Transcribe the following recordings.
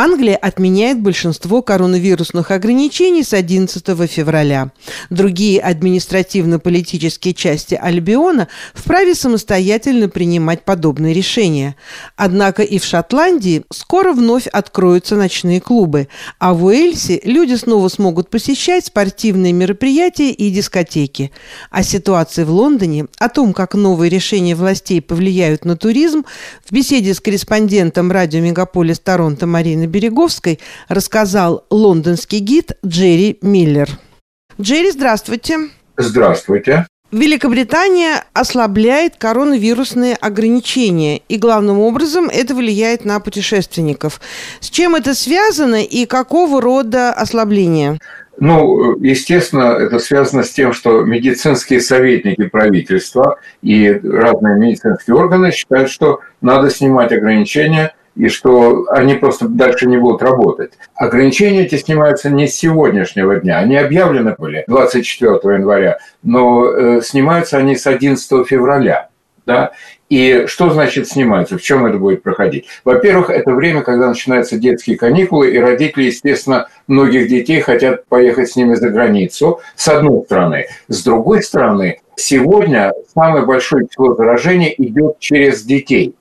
Англия отменяет большинство коронавирусных ограничений с 11 февраля. Другие административно-политические части Альбиона вправе самостоятельно принимать подобные решения. Однако и в Шотландии скоро вновь откроются ночные клубы, а в Уэльсе люди снова смогут посещать спортивные мероприятия и дискотеки. О ситуации в Лондоне, о том, как новые решения властей повлияют на туризм, в беседе с корреспондентом радио «Мегаполис Торонто» Мариной Береговской рассказал лондонский гид Джерри Миллер. Джерри, здравствуйте. Здравствуйте. Великобритания ослабляет коронавирусные ограничения, и главным образом это влияет на путешественников. С чем это связано и какого рода ослабление? Ну, естественно, это связано с тем, что медицинские советники правительства и разные медицинские органы считают, что надо снимать ограничения и что они просто дальше не будут работать. Ограничения эти снимаются не с сегодняшнего дня, они объявлены были 24 января, но э, снимаются они с 11 февраля. Да? И что значит снимаются? В чем это будет проходить? Во-первых, это время, когда начинаются детские каникулы, и родители, естественно, многих детей хотят поехать с ними за границу, с одной стороны. С другой стороны, сегодня самое большое число заражений идет через детей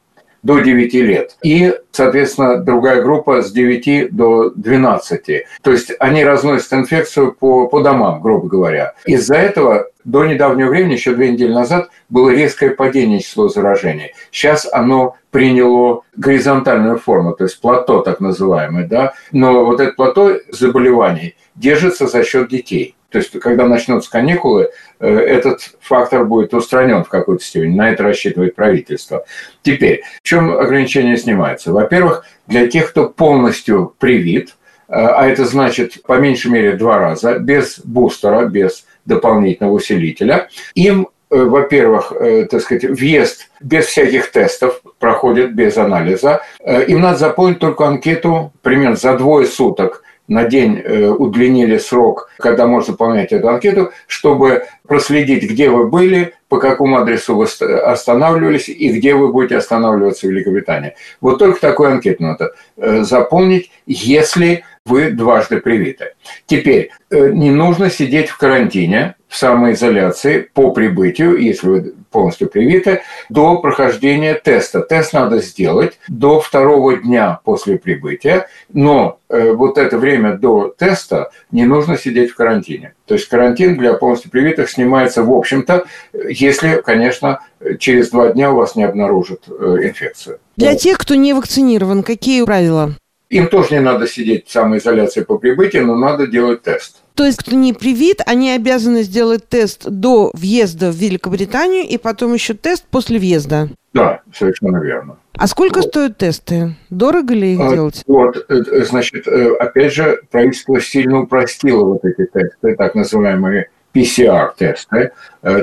до 9 лет. И, соответственно, другая группа с 9 до 12. То есть они разносят инфекцию по, по домам, грубо говоря. Из-за этого до недавнего времени, еще две недели назад, было резкое падение числа заражений. Сейчас оно приняло горизонтальную форму, то есть плато так называемое. Да? Но вот это плато заболеваний держится за счет детей. То есть, когда начнутся каникулы, э, этот фактор будет устранен в какой-то степени. На это рассчитывает правительство. Теперь, в чем ограничения снимаются? Во-первых, для тех, кто полностью привит, э, а это значит по меньшей мере два раза, без бустера, без дополнительного усилителя, им э, во-первых, так сказать, въезд без всяких тестов проходит без анализа. Им надо заполнить только анкету примерно за двое суток на день э, удлинили срок, когда можно заполнять эту анкету, чтобы проследить, где вы были, по какому адресу вы останавливались и где вы будете останавливаться в Великобритании. Вот только такую анкету надо э, заполнить, если вы дважды привиты. Теперь, э, не нужно сидеть в карантине, в самоизоляции по прибытию, если вы полностью привиты, до прохождения теста. Тест надо сделать до второго дня после прибытия, но э, вот это время до теста не нужно сидеть в карантине. То есть карантин для полностью привитых снимается, в общем-то, если, конечно, через два дня у вас не обнаружат э, инфекцию. Для тех, кто не вакцинирован, какие правила? Им тоже не надо сидеть в самоизоляции по прибытии, но надо делать тест. То есть, кто не привит, они обязаны сделать тест до въезда в Великобританию и потом еще тест после въезда. Да, совершенно верно. А сколько вот. стоят тесты? Дорого ли их а, делать? Вот, э, э, значит, э, опять же, правительство сильно упростило вот эти тесты, так называемые PCR-тесты,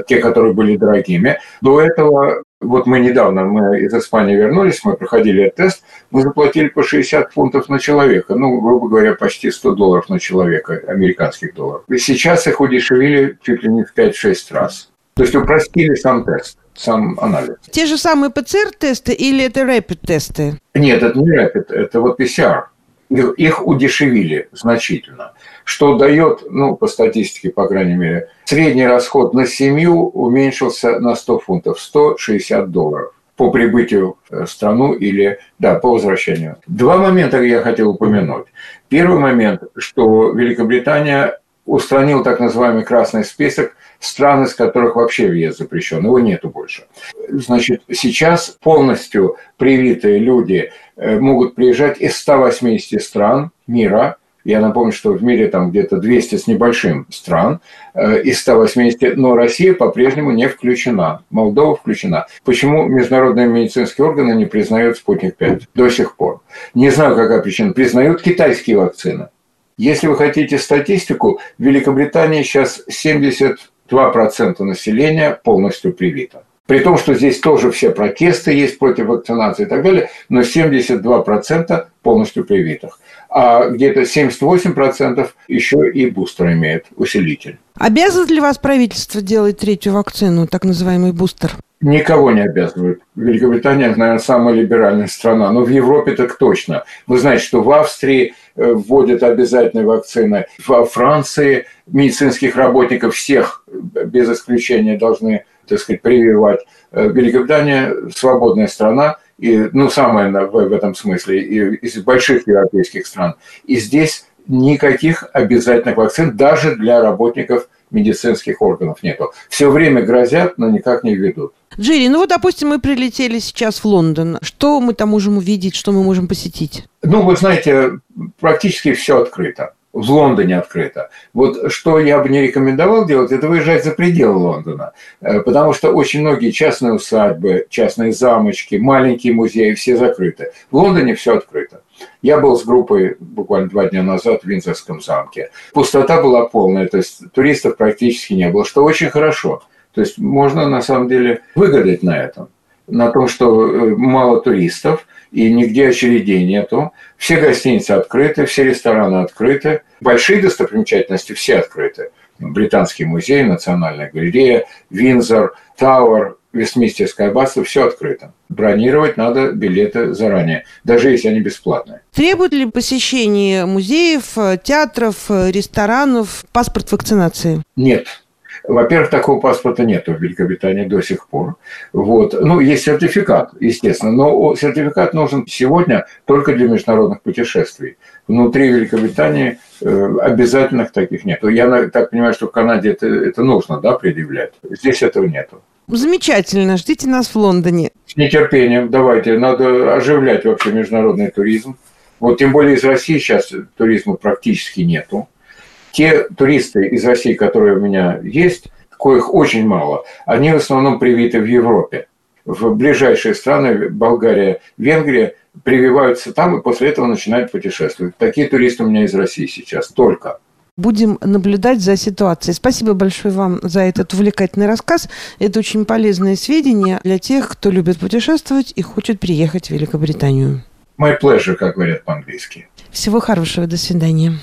те, которые были дорогими. До этого вот мы недавно, мы из Испании вернулись, мы проходили тест, мы заплатили по 60 фунтов на человека, ну, грубо говоря, почти 100 долларов на человека, американских долларов. И сейчас их удешевили чуть ли не в 5-6 раз. То есть упростили сам тест, сам анализ. Те же самые ПЦР-тесты или это rapid-тесты? Нет, это не rapid, это вот PCR. Их удешевили значительно что дает, ну, по статистике, по крайней мере, средний расход на семью уменьшился на 100 фунтов, 160 долларов по прибытию в страну или, да, по возвращению. Два момента я хотел упомянуть. Первый момент, что Великобритания устранил так называемый красный список стран, из которых вообще въезд запрещен. Его нету больше. Значит, сейчас полностью привитые люди э, могут приезжать из 180 стран мира – я напомню, что в мире там где-то 200 с небольшим стран э, из 180, но Россия по-прежнему не включена. Молдова включена. Почему международные медицинские органы не признают «Спутник-5» до сих пор? Не знаю, какая причина. Признают китайские вакцины. Если вы хотите статистику, в Великобритании сейчас 72% населения полностью привито. При том, что здесь тоже все протесты есть против вакцинации и так далее, но 72% полностью привитых. А где-то 78% еще и бустер имеет, усилитель. Обязан ли вас правительство делать третью вакцину, так называемый бустер? никого не обязывают. Великобритания, наверное, самая либеральная страна, но в Европе так точно. Вы знаете, что в Австрии э, вводят обязательные вакцины, во Франции медицинских работников всех без исключения должны, так сказать, прививать. Э, Великобритания свободная страна, и, ну, самая в этом смысле, из больших европейских стран. И здесь никаких обязательных вакцин даже для работников медицинских органов нету. Все время грозят, но никак не ведут. Джерри, ну вот, допустим, мы прилетели сейчас в Лондон. Что мы там можем увидеть, что мы можем посетить? Ну, вы знаете, практически все открыто. В Лондоне открыто. Вот что я бы не рекомендовал делать, это выезжать за пределы Лондона. Э, потому что очень многие частные усадьбы, частные замочки, маленькие музеи, все закрыты. В Лондоне все открыто. Я был с группой буквально два дня назад в Винзорском замке. Пустота была полная, то есть туристов практически не было, что очень хорошо. То есть можно на самом деле выгадать на этом. На том, что э, мало туристов и нигде очередей нету. Все гостиницы открыты, все рестораны открыты. Большие достопримечательности все открыты. Британский музей, Национальная галерея, Винзор, Тауэр, Вестмистерское аббатство, все открыто. Бронировать надо билеты заранее, даже если они бесплатные. Требует ли посещение музеев, театров, ресторанов паспорт вакцинации? Нет. Во-первых, такого паспорта нет в Великобритании до сих пор. Вот. Ну, есть сертификат, естественно, но сертификат нужен сегодня только для международных путешествий. Внутри Великобритании э, обязательных таких нет. Я так понимаю, что в Канаде это, это нужно да, предъявлять. Здесь этого нету. Замечательно. Ждите нас в Лондоне. С нетерпением. Давайте. Надо оживлять вообще международный туризм. Вот тем более из России сейчас туризма практически нету. Те туристы из России, которые у меня есть, коих очень мало, они в основном привиты в Европе. В ближайшие страны, Болгария, Венгрия, прививаются там и после этого начинают путешествовать. Такие туристы у меня из России сейчас только. Будем наблюдать за ситуацией. Спасибо большое вам за этот увлекательный рассказ. Это очень полезные сведения для тех, кто любит путешествовать и хочет приехать в Великобританию. My pleasure, как говорят по-английски. Всего хорошего. До свидания.